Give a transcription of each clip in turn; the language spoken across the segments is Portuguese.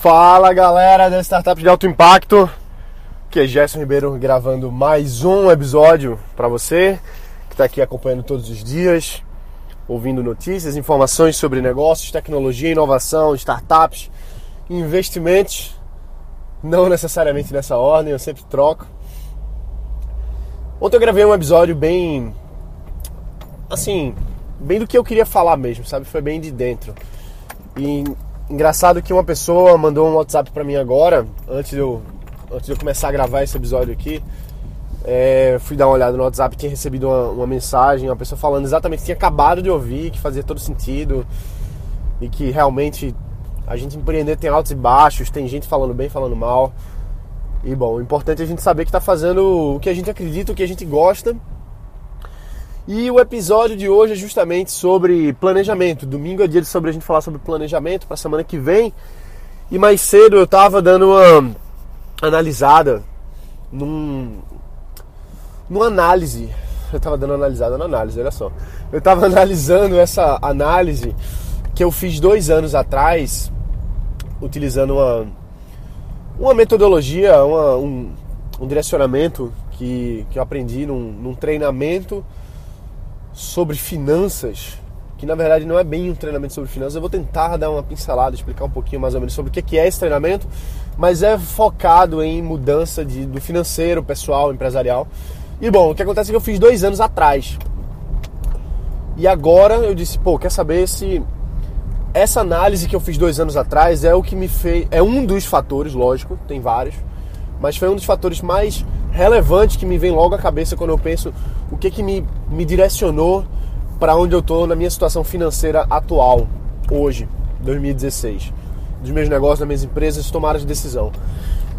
Fala galera da Startup de Alto Impacto, que é Gerson Ribeiro gravando mais um episódio para você que está aqui acompanhando todos os dias, ouvindo notícias, informações sobre negócios, tecnologia, inovação, startups, investimentos, não necessariamente nessa ordem, eu sempre troco. Ontem eu gravei um episódio bem, assim, bem do que eu queria falar mesmo, sabe? Foi bem de dentro. E engraçado que uma pessoa mandou um WhatsApp para mim agora, antes de, eu, antes de eu começar a gravar esse episódio aqui. É, fui dar uma olhada no WhatsApp, tinha recebido uma, uma, mensagem, uma pessoa falando exatamente que tinha acabado de ouvir, que fazia todo sentido e que realmente a gente empreender tem altos e baixos, tem gente falando bem, falando mal. E bom, o importante é a gente saber que está fazendo o que a gente acredita, o que a gente gosta e o episódio de hoje é justamente sobre planejamento. Domingo é dia sobre a gente falar sobre planejamento para a semana que vem. E mais cedo eu estava dando uma analisada num numa análise. Eu estava dando uma analisada na análise, olha só. Eu estava analisando essa análise que eu fiz dois anos atrás, utilizando uma, uma metodologia, uma, um, um direcionamento que, que eu aprendi num, num treinamento sobre finanças, que na verdade não é bem um treinamento sobre finanças. Eu vou tentar dar uma pincelada, explicar um pouquinho mais ou menos sobre o que é esse treinamento, mas é focado em mudança de, do financeiro, pessoal, empresarial. E bom, o que acontece é que eu fiz dois anos atrás. E agora eu disse, pô, quer saber se essa análise que eu fiz dois anos atrás é o que me fez. É um dos fatores, lógico, tem vários, mas foi um dos fatores mais relevantes que me vem logo à cabeça quando eu penso o que, que me, me direcionou para onde eu estou na minha situação financeira atual, hoje, 2016. Dos meus negócios, das minhas empresas, tomaram de decisão.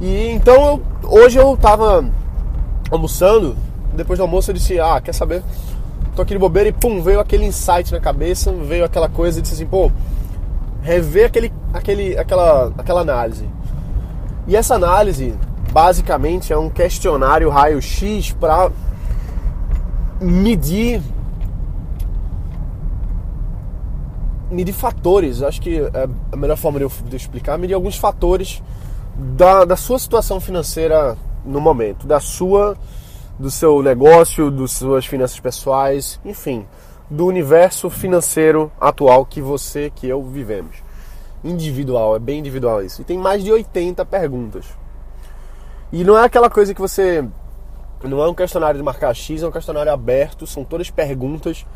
E então, eu, hoje eu estava almoçando, depois do almoço eu disse, ah, quer saber? Tô aqui de bobeira e pum, veio aquele insight na cabeça, veio aquela coisa e disse assim, pô, rever aquele, aquele, aquela, aquela análise. E essa análise, basicamente, é um questionário raio-x para medir medir fatores. Acho que é a melhor forma de eu, de eu explicar, medir alguns fatores da, da sua situação financeira no momento, da sua, do seu negócio, das suas finanças pessoais, enfim, do universo financeiro atual que você, que eu vivemos. Individual, é bem individual isso. E tem mais de 80 perguntas. E não é aquela coisa que você não é um questionário de marcar X, é um questionário aberto, são todas perguntas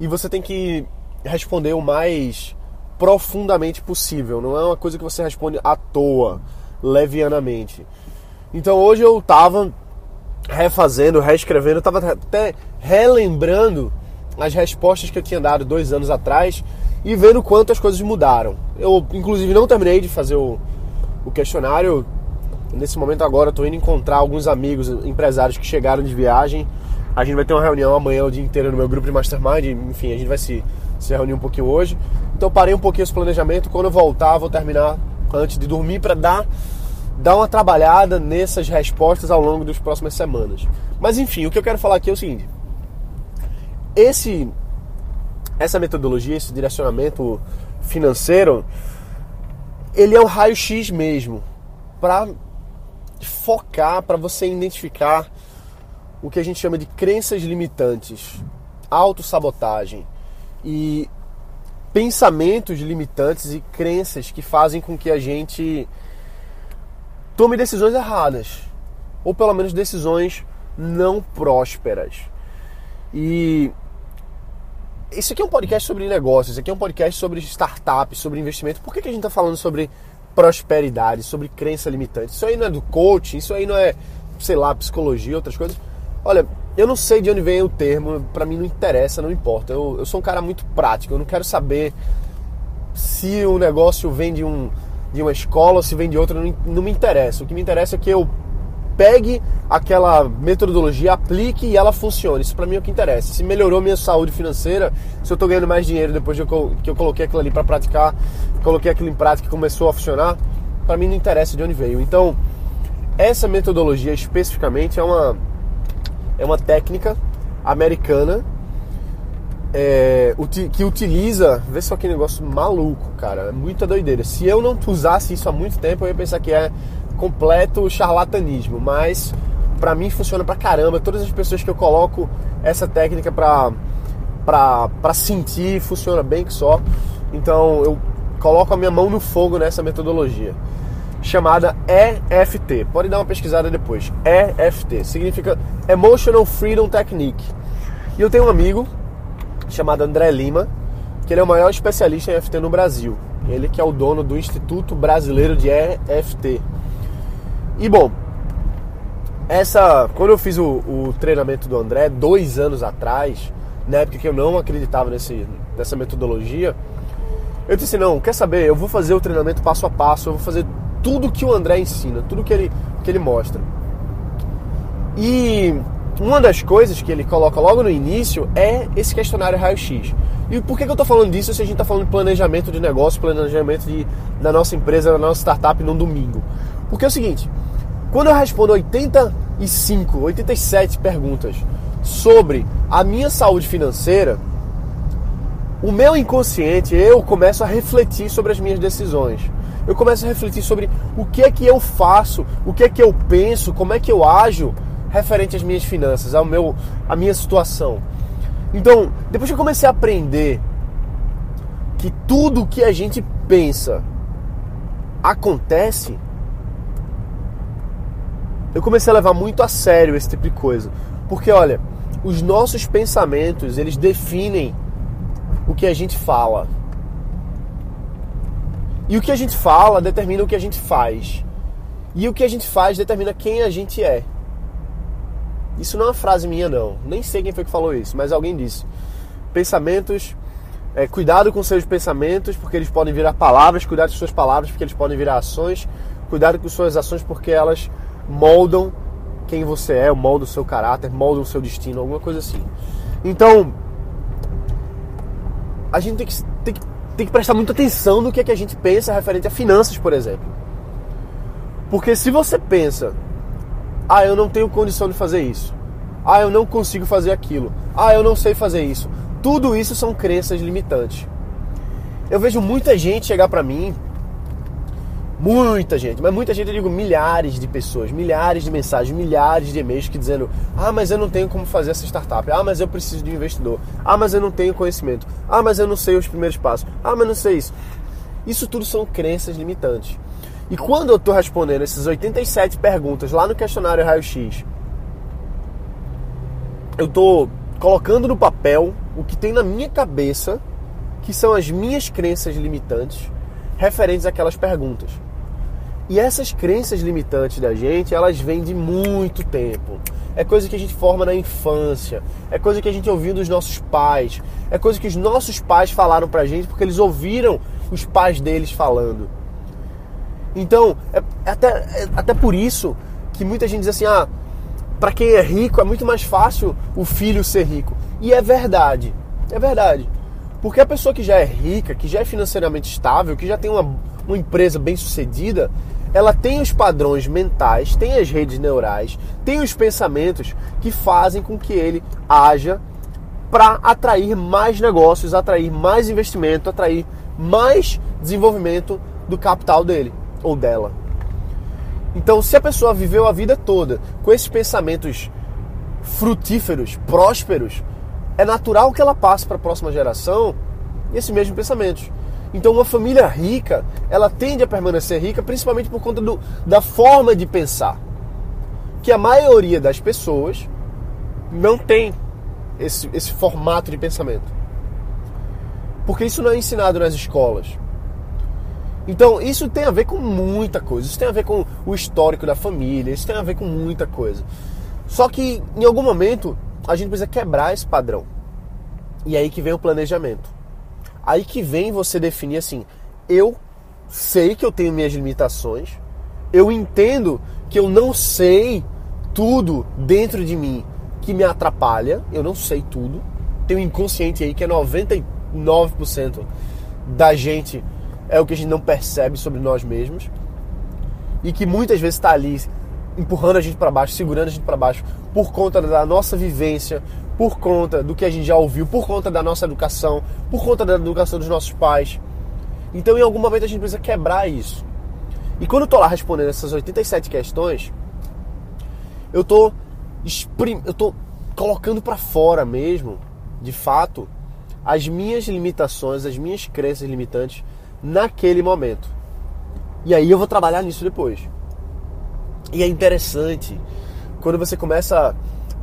e você tem que responder o mais profundamente possível. Não é uma coisa que você responde à toa, levianamente. Então hoje eu tava refazendo, reescrevendo, tava até relembrando as respostas que eu tinha dado dois anos atrás e vendo quanto as coisas mudaram. Eu, inclusive, não terminei de fazer o, o questionário, Nesse momento agora estou indo encontrar alguns amigos, empresários que chegaram de viagem. A gente vai ter uma reunião amanhã o dia inteiro no meu grupo de mastermind. Enfim, a gente vai se, se reunir um pouquinho hoje. Então parei um pouquinho esse planejamento. Quando eu voltar, vou terminar antes de dormir para dar, dar uma trabalhada nessas respostas ao longo das próximas semanas. Mas enfim, o que eu quero falar aqui é o seguinte: esse, essa metodologia, esse direcionamento financeiro, ele é o raio-x mesmo para focar, para você identificar o que a gente chama de crenças limitantes, autossabotagem e pensamentos limitantes e crenças que fazem com que a gente tome decisões erradas, ou pelo menos decisões não prósperas. E isso aqui é um podcast sobre negócios, isso aqui é um podcast sobre startups, sobre investimento. Por que, que a gente está falando sobre prosperidade, sobre crença limitante. Isso aí não é do coaching, isso aí não é, sei lá, psicologia, outras coisas. Olha, eu não sei de onde vem o termo, para mim não interessa, não importa. Eu, eu sou um cara muito prático, eu não quero saber se o negócio vem de, um, de uma escola ou se vem de outra, não, não me interessa. O que me interessa é que eu pegue aquela metodologia, aplique e ela funcione. Isso para mim é o que interessa. Se melhorou minha saúde financeira, se eu estou ganhando mais dinheiro depois de eu, que eu coloquei aquilo ali para praticar, coloquei aquilo em prática e começou a funcionar, para mim não interessa de onde veio. Então, essa metodologia especificamente é uma é uma técnica americana é, que utiliza, vê só que negócio maluco, cara, é muita doideira. Se eu não usasse isso há muito tempo, eu ia pensar que é completo charlatanismo, mas para mim funciona pra caramba. Todas as pessoas que eu coloco essa técnica pra, pra, pra sentir, funciona bem que só. Então eu coloco a minha mão no fogo nessa metodologia chamada EFT. Pode dar uma pesquisada depois. EFT significa Emotional Freedom Technique. E eu tenho um amigo chamado André Lima, que ele é o maior especialista em EFT no Brasil. Ele que é o dono do Instituto Brasileiro de EFT. E bom, essa quando eu fiz o, o treinamento do André dois anos atrás, na época que eu não acreditava nesse, nessa metodologia, eu disse não, quer saber? Eu vou fazer o treinamento passo a passo, eu vou fazer tudo que o André ensina, tudo que ele, que ele mostra. E uma das coisas que ele coloca logo no início é esse questionário raio-x. E por que, eu estou falando disso se a gente está falando de planejamento de negócio, planejamento de, da nossa empresa, da nossa startup num domingo? Porque é o seguinte, quando eu respondo 85, 87 perguntas sobre a minha saúde financeira, o meu inconsciente, eu começo a refletir sobre as minhas decisões eu começo a refletir sobre o que é que eu faço, o que é que eu penso, como é que eu ajo referente às minhas finanças, ao meu, à minha situação. Então, depois que eu comecei a aprender que tudo que a gente pensa acontece, eu comecei a levar muito a sério esse tipo de coisa. Porque olha, os nossos pensamentos, eles definem o que a gente fala. E o que a gente fala determina o que a gente faz. E o que a gente faz determina quem a gente é. Isso não é uma frase minha, não. Nem sei quem foi que falou isso, mas alguém disse. Pensamentos. É, cuidado com seus pensamentos, porque eles podem virar palavras. Cuidado com suas palavras, porque eles podem virar ações. Cuidado com suas ações, porque elas moldam quem você é, moldam o seu caráter, moldam o seu destino, alguma coisa assim. Então, a gente tem que, tem que tem que prestar muita atenção no que, é que a gente pensa referente a finanças, por exemplo. Porque se você pensa, ah, eu não tenho condição de fazer isso, ah, eu não consigo fazer aquilo, ah, eu não sei fazer isso, tudo isso são crenças limitantes. Eu vejo muita gente chegar para mim Muita gente, mas muita gente, eu digo milhares de pessoas, milhares de mensagens, milhares de e-mails que dizendo: Ah, mas eu não tenho como fazer essa startup. Ah, mas eu preciso de um investidor. Ah, mas eu não tenho conhecimento. Ah, mas eu não sei os primeiros passos. Ah, mas não sei isso. Isso tudo são crenças limitantes. E quando eu estou respondendo essas 87 perguntas lá no questionário raio-x, eu estou colocando no papel o que tem na minha cabeça, que são as minhas crenças limitantes referentes àquelas perguntas. E essas crenças limitantes da gente, elas vêm de muito tempo. É coisa que a gente forma na infância, é coisa que a gente ouviu dos nossos pais, é coisa que os nossos pais falaram pra gente porque eles ouviram os pais deles falando. Então, é, é até, é até por isso que muita gente diz assim: ah, para quem é rico é muito mais fácil o filho ser rico. E é verdade, é verdade. Porque a pessoa que já é rica, que já é financeiramente estável, que já tem uma, uma empresa bem sucedida, ela tem os padrões mentais, tem as redes neurais, tem os pensamentos que fazem com que ele haja para atrair mais negócios, atrair mais investimento, atrair mais desenvolvimento do capital dele ou dela. Então, se a pessoa viveu a vida toda com esses pensamentos frutíferos, prósperos, é natural que ela passe para a próxima geração esses mesmos pensamentos. Então, uma família rica, ela tende a permanecer rica principalmente por conta do, da forma de pensar. Que a maioria das pessoas não tem esse, esse formato de pensamento. Porque isso não é ensinado nas escolas. Então, isso tem a ver com muita coisa. Isso tem a ver com o histórico da família. Isso tem a ver com muita coisa. Só que, em algum momento, a gente precisa quebrar esse padrão. E aí que vem o planejamento. Aí que vem você definir assim: eu sei que eu tenho minhas limitações, eu entendo que eu não sei tudo dentro de mim que me atrapalha, eu não sei tudo. Tem um inconsciente aí que é 99% da gente é o que a gente não percebe sobre nós mesmos e que muitas vezes está ali empurrando a gente para baixo, segurando a gente para baixo por conta da nossa vivência, por conta do que a gente já ouviu, por conta da nossa educação, por conta da educação dos nossos pais. Então, em algum momento, a gente precisa quebrar isso. E quando eu tô lá respondendo essas 87 questões, eu tô, eu tô colocando para fora mesmo, de fato, as minhas limitações, as minhas crenças limitantes naquele momento. E aí eu vou trabalhar nisso depois. E é interessante quando você começa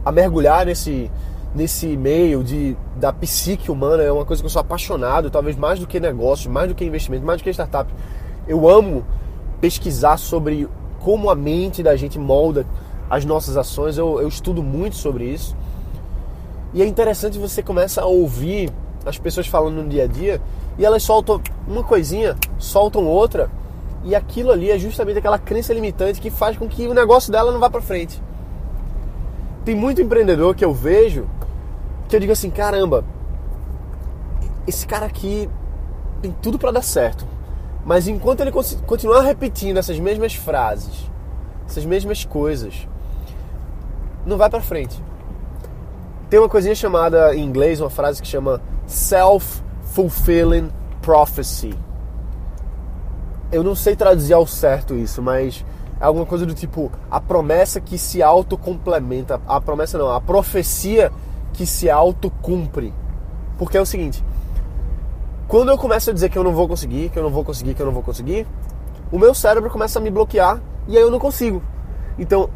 a mergulhar nesse nesse meio de da psique humana, é uma coisa que eu sou apaixonado, talvez mais do que negócio, mais do que investimento, mais do que startup. Eu amo pesquisar sobre como a mente da gente molda as nossas ações. Eu, eu estudo muito sobre isso. E é interessante você começa a ouvir as pessoas falando no dia a dia e elas soltam uma coisinha, soltam outra, e aquilo ali é justamente aquela crença limitante que faz com que o negócio dela não vá para frente. Tem muito empreendedor que eu vejo que eu digo assim, caramba, esse cara aqui tem tudo para dar certo. Mas enquanto ele continuar repetindo essas mesmas frases, essas mesmas coisas, não vai para frente. Tem uma coisinha chamada em inglês, uma frase que chama self-fulfilling prophecy. Eu não sei traduzir ao certo isso, mas é alguma coisa do tipo a promessa que se autocomplementa. A promessa não, a profecia que se autocumpre. Porque é o seguinte, quando eu começo a dizer que eu não vou conseguir, que eu não vou conseguir, que eu não vou conseguir, o meu cérebro começa a me bloquear e aí eu não consigo. Então,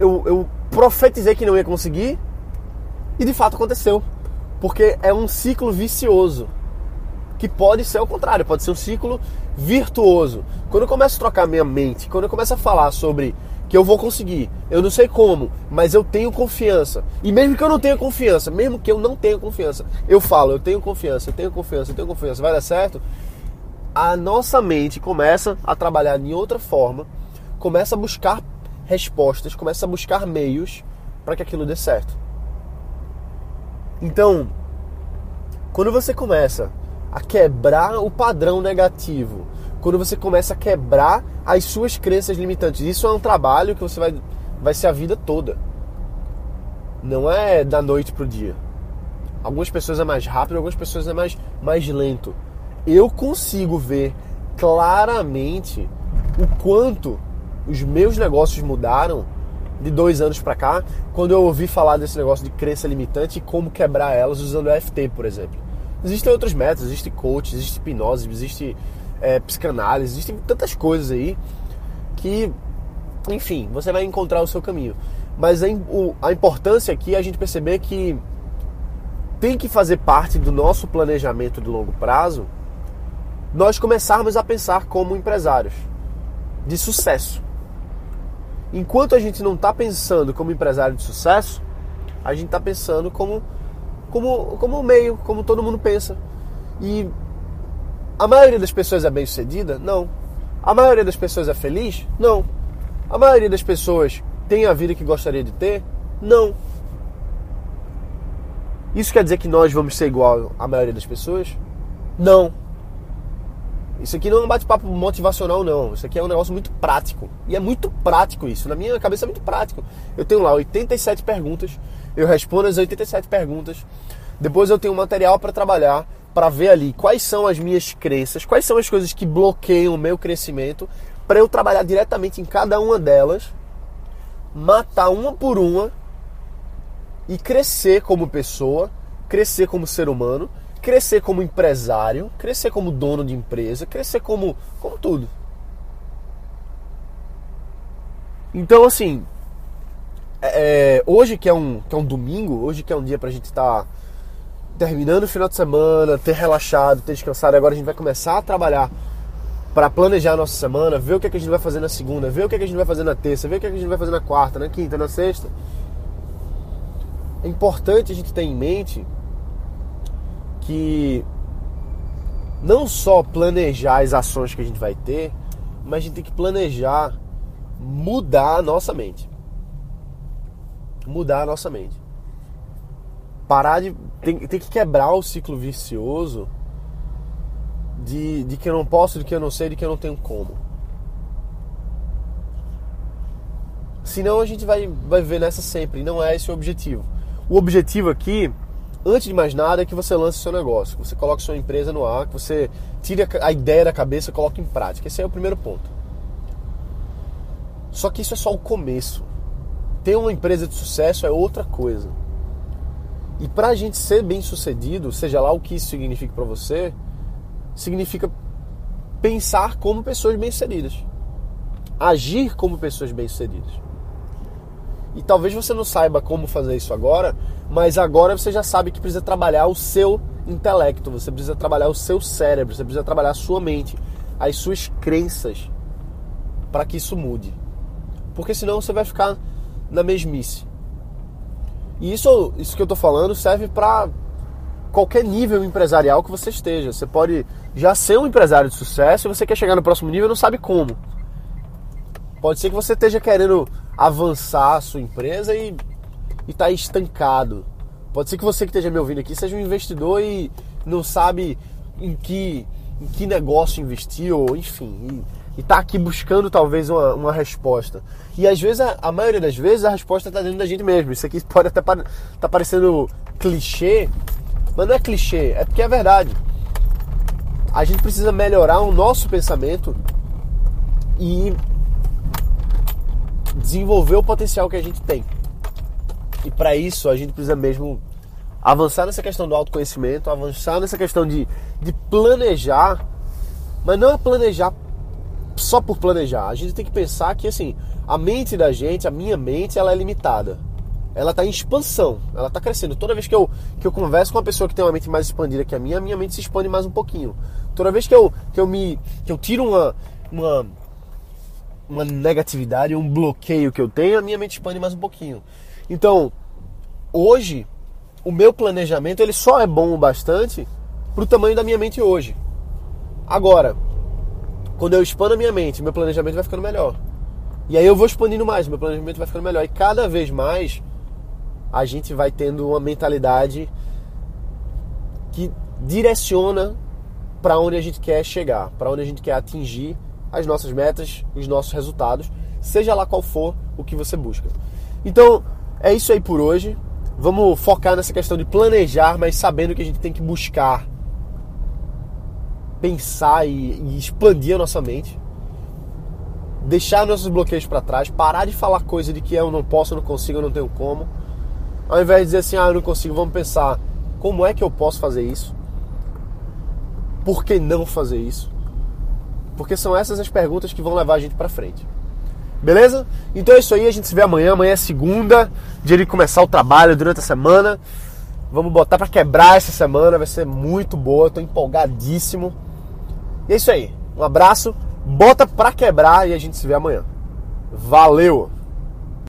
eu, eu profetizei que não ia conseguir e de fato aconteceu. Porque é um ciclo vicioso. Que pode ser o contrário, pode ser um ciclo virtuoso. Quando eu começo a trocar minha mente, quando eu começo a falar sobre que eu vou conseguir, eu não sei como, mas eu tenho confiança. E mesmo que eu não tenha confiança, mesmo que eu não tenha confiança, eu falo, eu tenho confiança, eu tenho confiança, eu tenho confiança, vai dar certo. A nossa mente começa a trabalhar de outra forma, começa a buscar respostas, começa a buscar meios para que aquilo dê certo. Então, quando você começa a quebrar o padrão negativo, quando você começa a quebrar as suas crenças limitantes, isso é um trabalho que você vai, vai ser a vida toda. Não é da noite pro dia. Algumas pessoas é mais rápido, algumas pessoas é mais, mais lento. Eu consigo ver claramente o quanto os meus negócios mudaram de dois anos para cá, quando eu ouvi falar desse negócio de crença limitante e como quebrar elas usando o FT, por exemplo. Existem outros métodos, existe coach, existe hipnose, existe é, psicanálise, existem tantas coisas aí que, enfim, você vai encontrar o seu caminho. Mas a, a importância aqui é a gente perceber que tem que fazer parte do nosso planejamento de longo prazo nós começarmos a pensar como empresários de sucesso. Enquanto a gente não está pensando como empresário de sucesso, a gente está pensando como, como, como meio, como todo mundo pensa. E a maioria das pessoas é bem sucedida? Não. A maioria das pessoas é feliz? Não. A maioria das pessoas tem a vida que gostaria de ter? Não. Isso quer dizer que nós vamos ser igual à maioria das pessoas? Não. Isso aqui não é um bate-papo motivacional, não. Isso aqui é um negócio muito prático. E é muito prático isso. Na minha cabeça é muito prático. Eu tenho lá 87 perguntas. Eu respondo as 87 perguntas. Depois eu tenho material para trabalhar, para ver ali quais são as minhas crenças, quais são as coisas que bloqueiam o meu crescimento, para eu trabalhar diretamente em cada uma delas, matar uma por uma e crescer como pessoa, crescer como ser humano crescer como empresário, crescer como dono de empresa, crescer como, como tudo. Então, assim, é, é, hoje que é, um, que é um domingo, hoje que é um dia pra gente estar tá terminando o final de semana, ter relaxado, ter descansado, agora a gente vai começar a trabalhar para planejar a nossa semana, ver o que, é que a gente vai fazer na segunda, ver o que, é que a gente vai fazer na terça, ver o que, é que a gente vai fazer na quarta, na quinta, na sexta. É importante a gente ter em mente que não só planejar as ações que a gente vai ter, mas a gente tem que planejar mudar a nossa mente. Mudar a nossa mente. Parar de. Tem, tem que quebrar o ciclo vicioso de, de que eu não posso, de que eu não sei, de que eu não tenho como. Senão a gente vai, vai viver nessa sempre. Não é esse o objetivo. o objetivo aqui, antes de mais nada, é que você lance seu negócio, que você coloque sua empresa no ar, que você tire a ideia da cabeça e coloque em prática. Esse é o primeiro ponto. Só que isso é só o começo. Ter uma empresa de sucesso é outra coisa. E para a gente ser bem sucedido, seja lá o que isso signifique para você, significa pensar como pessoas bem-sucedidas. Agir como pessoas bem-sucedidas. E talvez você não saiba como fazer isso agora, mas agora você já sabe que precisa trabalhar o seu intelecto, você precisa trabalhar o seu cérebro, você precisa trabalhar a sua mente, as suas crenças, para que isso mude. Porque senão você vai ficar na mesmice. E isso, isso que eu estou falando serve para qualquer nível empresarial que você esteja. Você pode já ser um empresário de sucesso e você quer chegar no próximo nível e não sabe como. Pode ser que você esteja querendo avançar a sua empresa e está estancado. Pode ser que você que esteja me ouvindo aqui seja um investidor e não sabe em que, em que negócio investir, ou enfim, e está aqui buscando talvez uma, uma resposta. E às vezes, a, a maioria das vezes, a resposta está dentro da gente mesmo. Isso aqui pode até estar tá parecendo clichê, mas não é clichê, é porque é verdade. A gente precisa melhorar o nosso pensamento e desenvolver o potencial que a gente tem. E para isso a gente precisa mesmo avançar nessa questão do autoconhecimento, avançar nessa questão de, de planejar, mas não é planejar só por planejar. A gente tem que pensar que assim, a mente da gente, a minha mente, ela é limitada. Ela está em expansão, ela está crescendo. Toda vez que eu, que eu converso com uma pessoa que tem uma mente mais expandida que a minha, a minha mente se expande mais um pouquinho. Toda vez que eu, que eu me que eu tiro uma, uma uma negatividade, um bloqueio que eu tenho, a minha mente expande mais um pouquinho. Então, hoje, o meu planejamento ele só é bom o bastante para o tamanho da minha mente hoje. Agora, quando eu expando a minha mente, meu planejamento vai ficando melhor. E aí eu vou expandindo mais, meu planejamento vai ficando melhor. E cada vez mais a gente vai tendo uma mentalidade que direciona para onde a gente quer chegar, para onde a gente quer atingir as nossas metas, os nossos resultados, seja lá qual for o que você busca. Então, é isso aí por hoje. Vamos focar nessa questão de planejar, mas sabendo que a gente tem que buscar pensar e, e expandir a nossa mente. Deixar nossos bloqueios para trás, parar de falar coisa de que eu não posso, eu não consigo, eu não tenho como. Ao invés de dizer assim, ah, eu não consigo, vamos pensar como é que eu posso fazer isso? Por que não fazer isso? Porque são essas as perguntas que vão levar a gente para frente. Beleza? Então é isso aí, a gente se vê amanhã. Amanhã é segunda, dia de começar o trabalho durante a semana. Vamos botar para quebrar essa semana, vai ser muito boa, tô empolgadíssimo. E é isso aí. Um abraço, bota pra quebrar e a gente se vê amanhã. Valeu!